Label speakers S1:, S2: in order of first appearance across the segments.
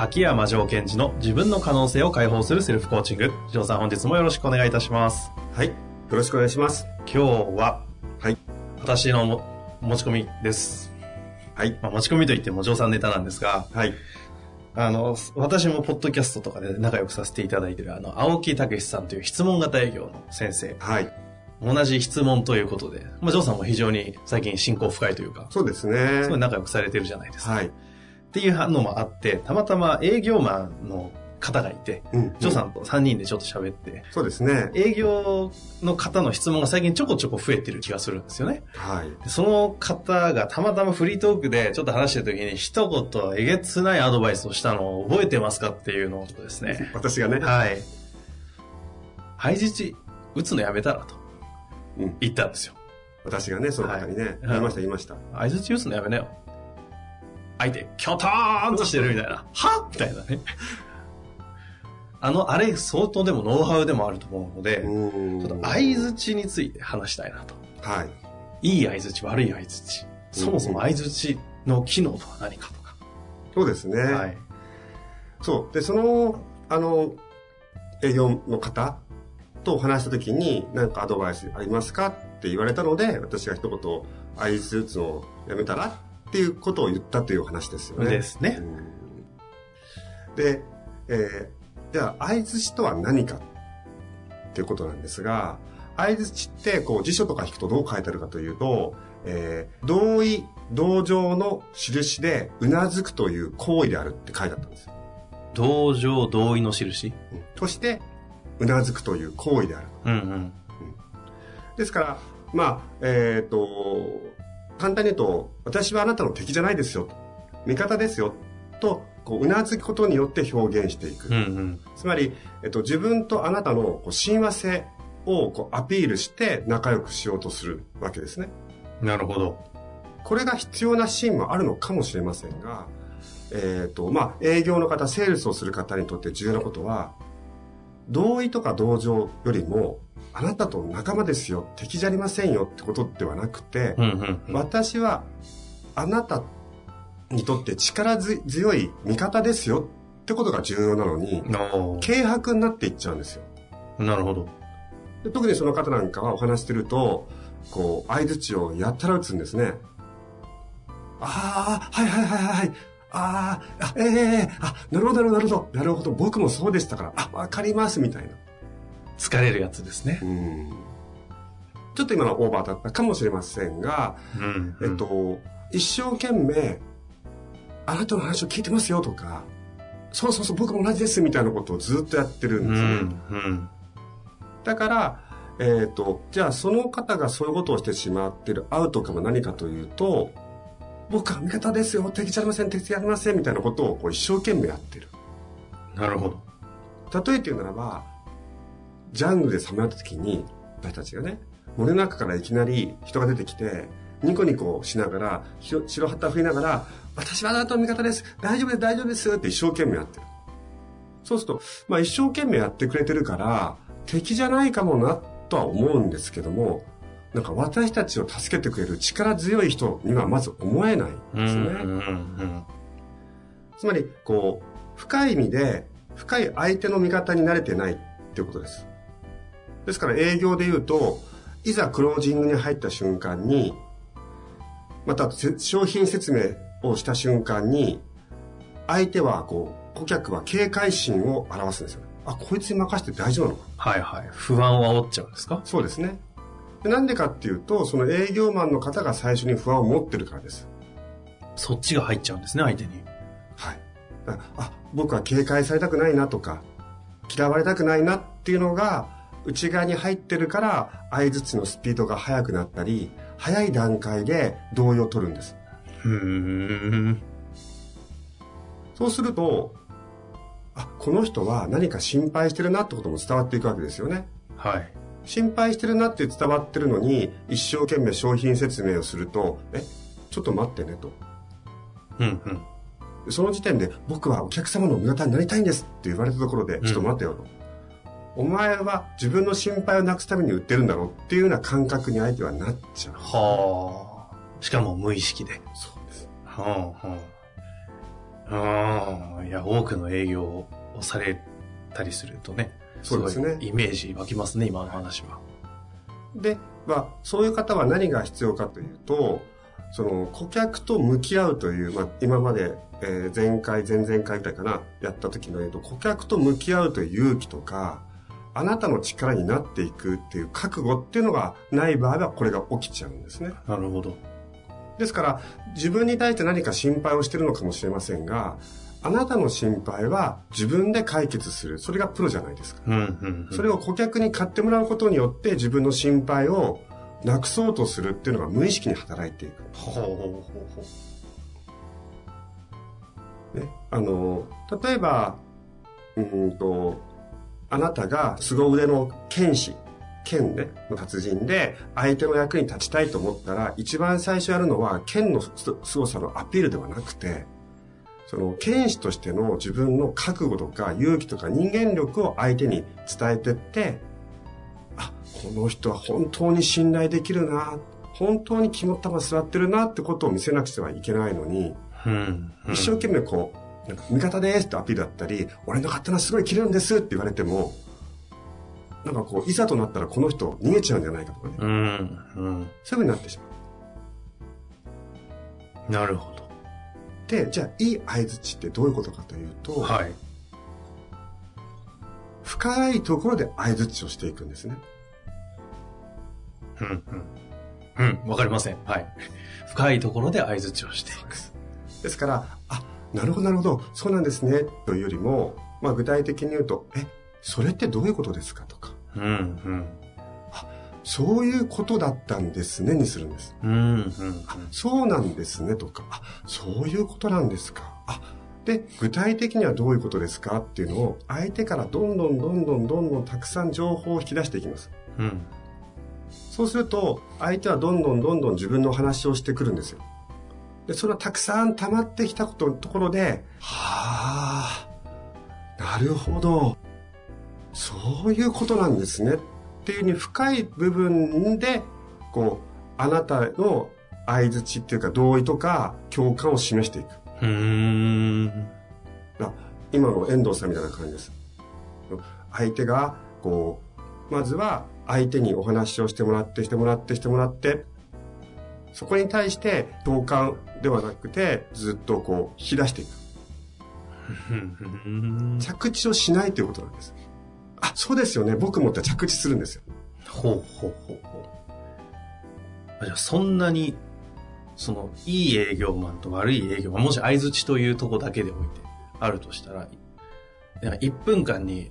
S1: 秋山城賢治の自分の可能性を解放するセルフコーチング城さん本日もよろしくお願いいたします
S2: はい。よろしくお願いします。
S1: 今日は
S2: はい。
S1: 私のも持ち込みです、
S2: はい。
S1: まあ、持ち込みといっても城さんネタなんですが
S2: はい。
S1: あの私もポッドキャストとかで仲良くさせていただいているあの青木武さんという質問型営業の先生
S2: はい。
S1: 同じ質問ということで、まあ、城さんも非常に最近親交深いというか
S2: そうですね。
S1: すごい仲良くされてるじゃないですか、
S2: はい。
S1: っていうのもあってたまたま営業マンの方がいて
S2: うん。
S1: ジョーさんと3人でちょっと喋って、
S2: そうですね。
S1: 営業の方の質問が最近ちょこちょこ増えてる気がするんですよね。
S2: はい。
S1: でその方がたまたまフリートークでちょっと話してる時に一言えげつないアドバイスをしたのを覚えてますかっていうのをですね。
S2: 私がね。
S1: はい。相づち打つのやめたらと
S2: うん。
S1: 言ったんですよ。
S2: 私がね、その方にね、
S1: はい
S2: 言いました、言いました。
S1: 相づち打つのやめなよ。相手、キョトーンとしてるみたいな。はみたいなね。あの、あれ相当でもノウハウでもあると思うので、
S2: うん。
S1: ちょっと相づちについて話したいなと。
S2: はい。
S1: いい相づち、悪い相づち。そもそも相づちの機能とは何かとか。
S2: そうですね。
S1: はい。
S2: そう。で、その、あの、営業の方とお話したときに、何かアドバイスありますかって言われたので、私が一言、相づち打つのをやめたらっていうことを言ったというお話ですよね。
S1: ですね。
S2: うんで、えーじゃあ、相づちとは何かっていうことなんですが、相づちって、こう、辞書とか引くとどう書いてあるかというと、えー同意、同情の印で、うなずくという行為であるって書いてあったんですよ。
S1: 同情、同意の印？
S2: うんそして、うなずくという行為である。
S1: うんうん。
S2: ですから、まあ、えっ、と、簡単に言うと、私はあなたの敵じゃないですよ。味方ですよ。と、こう、うなずくことによって表現していく。
S1: うんうん。
S2: つまり、えっと、自分とあなたのこう親和性をこうアピールして仲良くしようとするわけですね。
S1: なるほど。
S2: これが必要なシーンもあるのかもしれませんが、えっ、と、まあ、営業の方、セールスをする方にとって重要なことは、同意とか同情よりも、あなたと仲間ですよ、敵じゃありませんよってことではなくて、
S1: うんうんうん。
S2: 私はあなたにとって力強い味方ですよってことが重要なのに、軽薄になっていっちゃうんですよ。
S1: なるほど。
S2: で特にその方なんかはお話してると、こう、相づちをやったら打つんですね。ああ、はいはいはいはい。あーあ、ええええあ、なるほどなるほどなるほど。なるほど。僕もそうでしたから。あ、わかります、みたいな。
S1: 疲れるやつですね
S2: う。ん。ちょっと今のはオーバーだったかもしれませんが、
S1: うん、
S2: えっ。と、一生懸命、あなたの話を聞いてますよとか、そうそうそう、僕も同じです、みたいなことをずっとやってるん
S1: う
S2: ですね。
S1: んうん。
S2: だから、えっ、と、じゃあその方がそういうことをしてしまっているアウトカムは何かというと、僕は味方ですよ、敵じゃありません、敵じゃありません、みたいなことをこう一生懸命やってる。
S1: なるほど。
S2: 例えて言うならば、ジャングルでさまよった時に、私たちがね、森の中からいきなり人が出てきて、ニコニコしながら、白旗振りながら、私はあなたの味方です、大丈夫です、大丈夫ですって一生懸命やってる。そうすると、まあ一生懸命やってくれてるから、敵じゃないかもな、とは思うんですけども、なんか私たちを助けてくれる力強い人にはまず思えないんですね。つまり、こう、深い意味で、深い相手の味方に慣れてないっていうことです。ですから営業で言うと、いざクロージングに入った瞬間に、またせ商品説明をした瞬間に、相手はこう、顧客は警戒心を表すんですよ。あ、こいつに任せて大丈夫なのか
S1: はいはい。不安を煽っちゃうんですか？
S2: そうですね。でなんでかっていうと、その営業マンの方が最初に不安を持ってるからです。
S1: そっちが入っちゃうんですね、相手に。
S2: はい。だあ、僕は警戒されたくないなとか、嫌われたくないなっていうのが内側に入ってるから相づちのスピードが速くなったり早い段階で同意を取るんです
S1: うーん。
S2: そうするとあこの人は何か心配してるなってことも伝わっていくわけですよね
S1: はい。
S2: 心配してるなって伝わってるのに一生懸命商品説明をするとえちょっと待ってねと
S1: うんうん。
S2: その時点で僕はお客様の味方になりたいんですって言われたところで、ちょっと待ってよと。お前は自分の心配をなくすために売ってるんだろうっていうような感覚に相手はなっちゃう。
S1: はあ。しかも無意識で。
S2: そうです。
S1: はあ、はあ。ああ。いや、多くの営業をされたりするとね。
S2: そうですね
S1: イメージ湧きますね、今の話は。
S2: で、まあ、そういう方は何が必要かというと、その顧客と向き合うという、まあ、今まで、えー前回、前々回ぐらいかな、やった時の言うと、顧客と向き合うという勇気とか、あなたの力になっていくっていう覚悟っていうのがない場合はこれが起きちゃうんですね。
S1: なるほど。
S2: ですから、自分に対して何か心配をしてるのかもしれませんが、あなたの心配は自分で解決する。それがプロじゃないですか。
S1: うんうん、うん。
S2: それを顧客に買ってもらうことによって自分の心配をなくそうとするっていうのが無意識に働いていく。
S1: ほうほうほうほ
S2: ね。あの、例えば、うーんと、あなたが凄腕の剣士、剣ね、の達人で相手の役に立ちたいと思ったら、一番最初やるのは剣のす凄さのアピールではなくて、その剣士としての自分の覚悟とか勇気とか人間力を相手に伝えてって、あ、この人は本当に信頼できるな、本当に肝っ玉座ってるなってことを見せなくてはいけないのに、
S1: う。うん、うん。
S2: 一生懸命こう、味方ですってアピールだったり、俺の刀すごい切れるんですって言われても、なんかこう、いざとなったらこの人逃げちゃうんじゃないかとかね。
S1: うん、うん。
S2: そういう風になってしまう。
S1: なるほど。
S2: で、じゃあ、いい相づちってどういうことかというと、
S1: はい。
S2: 深いところで相づちをしていくんですね。
S1: うん、うん。うん、わかりません。はい。深いところで合図をしていく。
S2: ですから、あ、なるほどなるほど、そうなんですね、というよりも、まあ具体的に言うと、え、それってどういうことですか？とか、
S1: うん、うん。
S2: そういうことだったんですねにするんです。
S1: うん、うん。
S2: あそうなんですねとか、あ、そういうことなんですか？あ、で、具体的にはどういうことですか？っていうのを、相手からどんどんどんどんどんどんたくさん情報を引き出していきます。
S1: うん。
S2: そうすると、相手はどんどんどんどん自分のお話をしてくるんですよ。で、それはたくさん溜まってきたことところで、はあ、なるほど。そういうことなんですね。っていうふうに深い部分で、こう、あなたの相づちっていうか同意とか共感を示していく。
S1: うーん。
S2: あ今の遠藤さんみたいな感じです。相手が、こう、まずは相手にお話をしてもらって、してもらって、してもらって、そこに対して共感ではなくて、ずっとこう、引き出していく。
S1: う ん
S2: 着地をしないということなんです。あ、そうですよね。僕もって着地するんですよ。
S1: ほうほうほうほう。あじゃあそんなに、その、いい営業マンと悪い営業マン、もし相づちというとこだけで置いてあるとしたら、なんか1分間に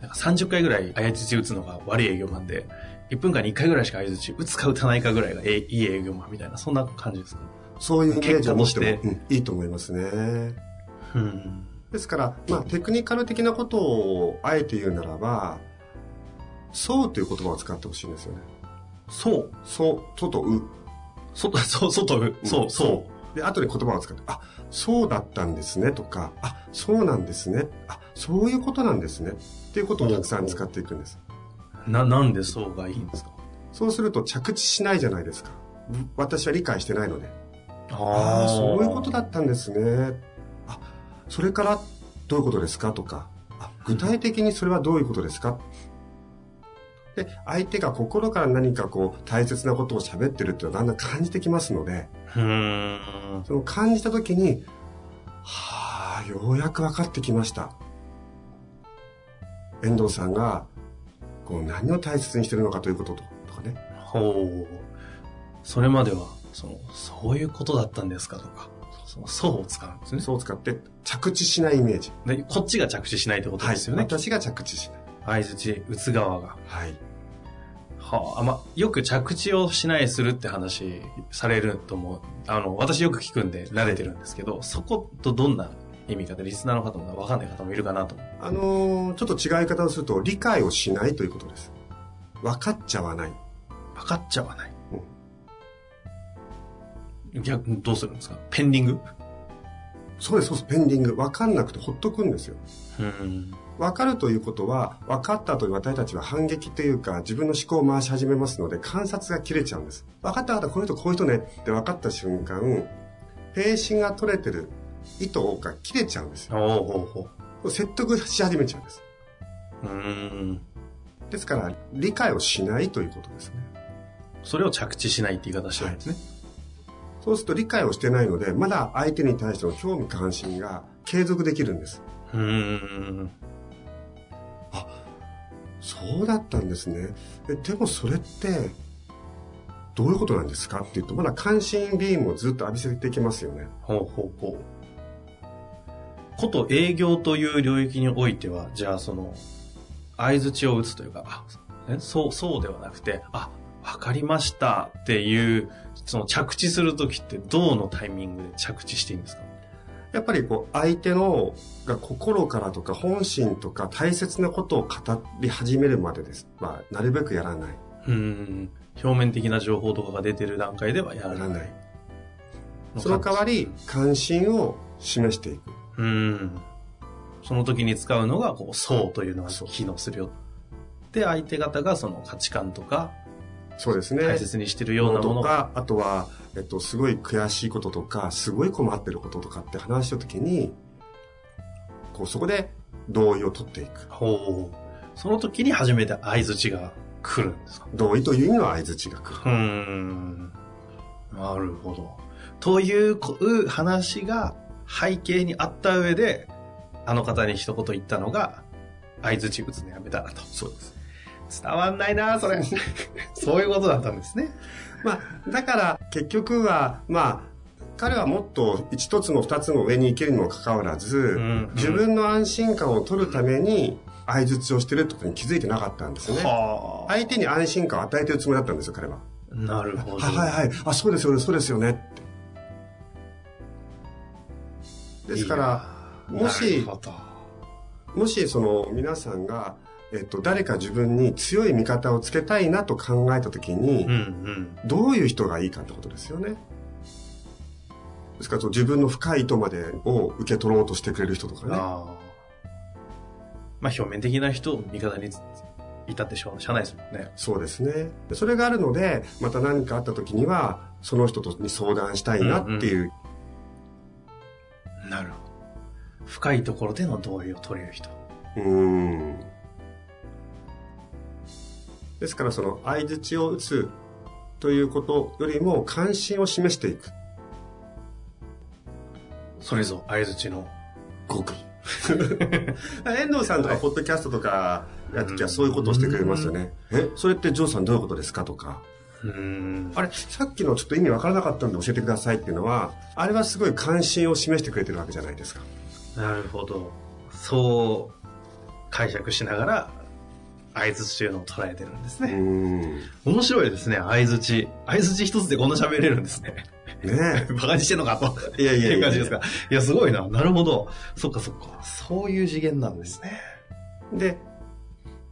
S1: なんか30回ぐらい相づち打つのが悪い営業マンで、1分間に1回ぐらいしか相づち打つか打たないかぐらいがえいい営業マンみたいな、そんな感じですか？
S2: そういうイメージを持っても、いいと思いますね。
S1: うん。
S2: ですから、まあ、テクニカル的なことをあえて言うならば、そうという言葉を使ってほしいんですよね。
S1: そう。
S2: そう、ととう。
S1: 外、そう、外、そう、そう。
S2: で、後で言葉を使って、あ、そうだったんですねとか、あ、そうなんですね。あ、そういうことなんですね。っていうことをたくさん使っていくんです。
S1: な、なんでそうがいいんですか？
S2: そうすると着地しないじゃないですか。ぶ私は理解してないので。
S1: あ
S2: ああ、そういうことだったんですね。あ、それからどういうことですか？とか、あ具体的にそれはどういうことですか？で、相手が心から何かこう大切なことを喋ってるっていうのをだんだん感じてきますので、
S1: うーん。
S2: その感じた時に、はあ、ようやく分かってきました。遠藤さんが、こう何を大切にしてるのかということととかね。
S1: ほう。それまでは、その、そういうことだったんですかとか、その層を使うんですね。
S2: そうを使って着地しないイメージ。
S1: で、こっちが着地しないってことですよね。
S2: 私が着地しない。
S1: 相槌打つ側が。
S2: はい。
S1: はあ、まあ、よく着地をしないするって話されると思う。あの、私よく聞くんで慣れてるんですけど、そことどんな意味かでリスナーの方もわかんない方もいるかなと。
S2: あのーちょっと違い方をすると、理解をしないということです。分かっちゃわない。
S1: 分かっちゃわない。逆にどうするんですか？ペンディング？
S2: そうです、そうです、ペンディング。分かんなくてほっとくんですよ。
S1: うん。
S2: 分かるということは、分かった後に私たちは反撃というか、自分の思考を回し始めますので、観察が切れちゃうんです。分かった分かった、この人こういう人ねって分かった瞬間、ページが取れてる糸が切れちゃうんですよ。
S1: おうほうほ
S2: 説得し始めちゃうんです。
S1: う。うん。
S2: ですから、理解をしないということですね。
S1: それを着地しないって言い方してるんですね。
S2: そうすると理解をしてないので、まだ相手に対しての興味関心が継続できるんです。
S1: うん。
S2: そうだったんですね。えでもそれって、どういうことなんですか？っていうと、まだ関心ビームをずっと浴びせていきますよね。
S1: ほうほうほう。こと営業という領域においては、じゃあその、相槌を打つというか、あ、えそう、そうではなくて、あ、わかりましたっていう、その着地するときってどうのタイミングで着地していいんですか？
S2: やっぱりこう、相手のが心からとか本心とか大切なことを語り始めるまでです。まあ、なるべくやらない。
S1: うん。表面的な情報とかが出てる段階ではやらない。
S2: ない。その代わり、関心を示していく。
S1: うん。その時に使うのが、こう、そうというのが機能するよ。で、相手方がその価値観とか、
S2: そうですね。
S1: 大切にしてるようなものが、
S2: とか、あとは、えっと、すごい悔しいこととか、すごい困ってることとかって話したときに、こう、そこで同意を取っていく。
S1: ほう。その時に初めて相槌が来るんですか？
S2: 同意という意味の相槌が来る。
S1: うーん。なるほど。という話が背景にあった上で、あの方に一言言ったのが、相槌打つのやめたらと。
S2: そうです。
S1: 伝わんないなそれ。そういうことだったんですね。
S2: まあ、だから、結局は、まあ、彼はもっと一つの二つの上に行けるにもかかわらず、
S1: ん
S2: 自分の安心感を取るために相槌をしてるってことに気づいてなかったんですよね。
S1: はあ。
S2: 相手に安心感を与えてるつもりだったんですよ、彼は。
S1: なるほど。
S2: はいはいはい。あ、そうですよね、そうですよね。ですから、もしもしその皆さんが、えっと、誰か自分に強い味方をつけたいなと考えたときに、
S1: うんうん。
S2: どういう人がいいかってことですよね。ですから、自分の深い意図までを受け取ろうとしてくれる人とかね。
S1: ああ。まあ表面的な人を味方にいたってしょうしゃあないですもんね。
S2: そうですね。でそれがあるので、また何かあった時には、その人とに相談したいなっていう、
S1: なるほど。深いところでの同意を取れる人。
S2: うーん。ですから、その相槌を打つということよりも関心を示していく。
S1: それぞ相槌の
S2: 極意。遠藤さんとか、ポッドキャストとかやるときはそういうことをしてくれますよね。え、それってジョーさんどういうことですかとか。
S1: うーん。
S2: あれ、さっきのちょっと意味わからなかったんで教えてくださいっていうのは、あれはすごい関心を示してくれてるわけじゃないですか。
S1: なるほど。そう解釈しながら相槌というのを捉えてるんですね。
S2: ん。
S1: 面白いですね、相槌。相槌一つでこんな喋れるんですね。
S2: ね
S1: バカ にしてんのかと。
S2: え。いやいやいや
S1: いう感じですか。いや、すごいな。なるほど。そっかそっか。そういう次元なんですね。
S2: で、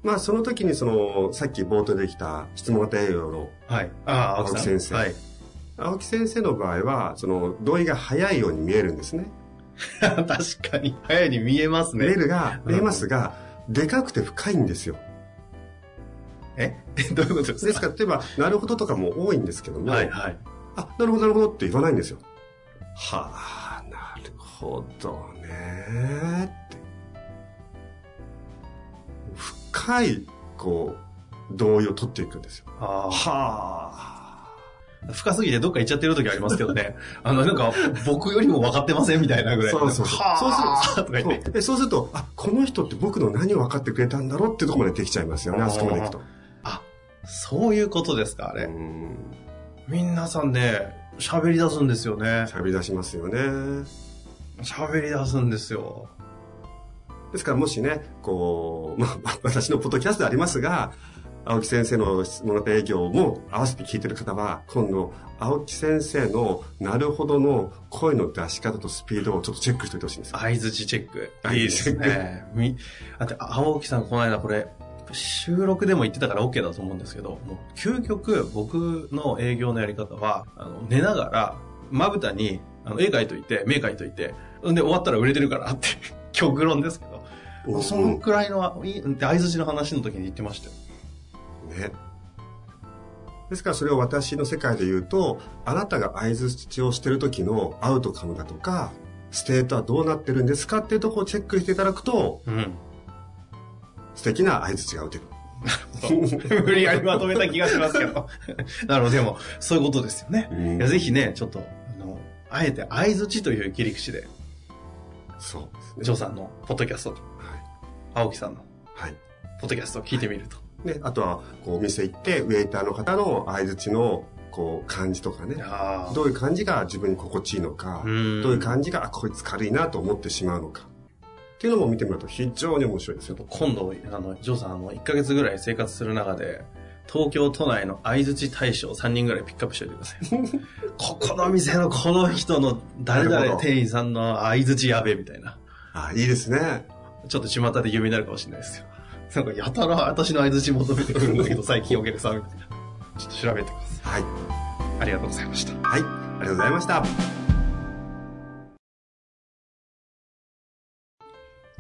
S2: まあその時にその、さっき冒頭できた質問型栄養の
S1: はい。ああ、青木
S2: 先生
S1: はい。
S2: 青木先生の場合は、その同意が早いように見えるんですね。
S1: 確かに、早いに見えますね。
S2: メールが、
S1: うん
S2: 見えますが、でかくて深いんですよ。
S1: え？どういうこと？ですか？
S2: ですから、例えば、なるほどとかも多いんですけども、
S1: はいはい。
S2: あ、なるほど、なるほどって言わないんですよ。はあ、なるほどねって。深い、こう、同意を取っていくんですよ。
S1: あ
S2: はあ。
S1: あ。深すぎてどっか行っちゃってる時ありますけどね。あの、なんか、僕よりも分かってませんみたいなぐらい。
S2: そうそうそう。
S1: はあ
S2: そうする
S1: と。
S2: そうでそうすると、あ、この人って僕の何を分かってくれたんだろうってところまでできちゃいますよね、あそこまで行くと。
S1: あ、そういうことですか、あれ。
S2: うん
S1: 皆さんね、喋り出すんですよね。
S2: 喋り出しますよね。
S1: 喋り出すんですよ。
S2: ですからもしね、こう、まあ、私のポッドキャストでありますが、青木先生の質問型営業も合わせて聞いてる方は、今度、青木先生のなるほどの声の出し方とスピードをちょっとチェックしておいてほしいんですよ。
S1: 合図チェック。いいですね。み、あと、青木さんこの間これ、収録でも言ってたから OK だと思うんですけど、もう究極僕の営業のやり方は、あの寝ながら、まぶたにあの絵描いといて、目描いといて、んで終わったら売れてるからって、極論ですけど、そのくらいの、相づちの話の時に言ってましたよ。
S2: ね。ですからそれを私の世界で言うと、あなたが相づちをしてる時のアウトカムだとか、ステートはどうなってるんですかっていうところをチェックしていただくと、
S1: うん。
S2: 素敵な相づちが打てる。
S1: 無理やりまとめた気がしますけど。なるほど、でも、そういうことですよね。
S2: うん
S1: いやぜひね、ちょっと、あの、あえて相づちという切り口で、
S2: そうですね。
S1: ジョーさんのポッドキャストと、
S2: はい。
S1: 青木さんの
S2: はい。
S1: ポッドキャストを聞いてみると。
S2: ね、あとは、こう、お店行って、ウェイターの方の相槌の、こう、感じとかね。
S1: あ
S2: どういう感じが自分に心地いいのか、どういう感じが、あ、こいつ軽いなと思ってしまうのか。っていうのも見てみると非常に面白いですよ。
S1: 今度、あの、ジョーさん、あの、1ヶ月ぐらい生活する中で、東京都内の相槌大将3人ぐらいピックアップしておいてください。ここの店のこの人の誰々店員さんの相槌やべえみたいな。
S2: あ、いいですね。
S1: ちょっと巷で有名になるかもしれないですよ。なんかやたら私の相槌求めてくるんだけど、最近お客さんみたいな。ちょっと調べてくださ
S2: はい。
S1: い。ありがとうございました。
S2: はい。ありがとうございました。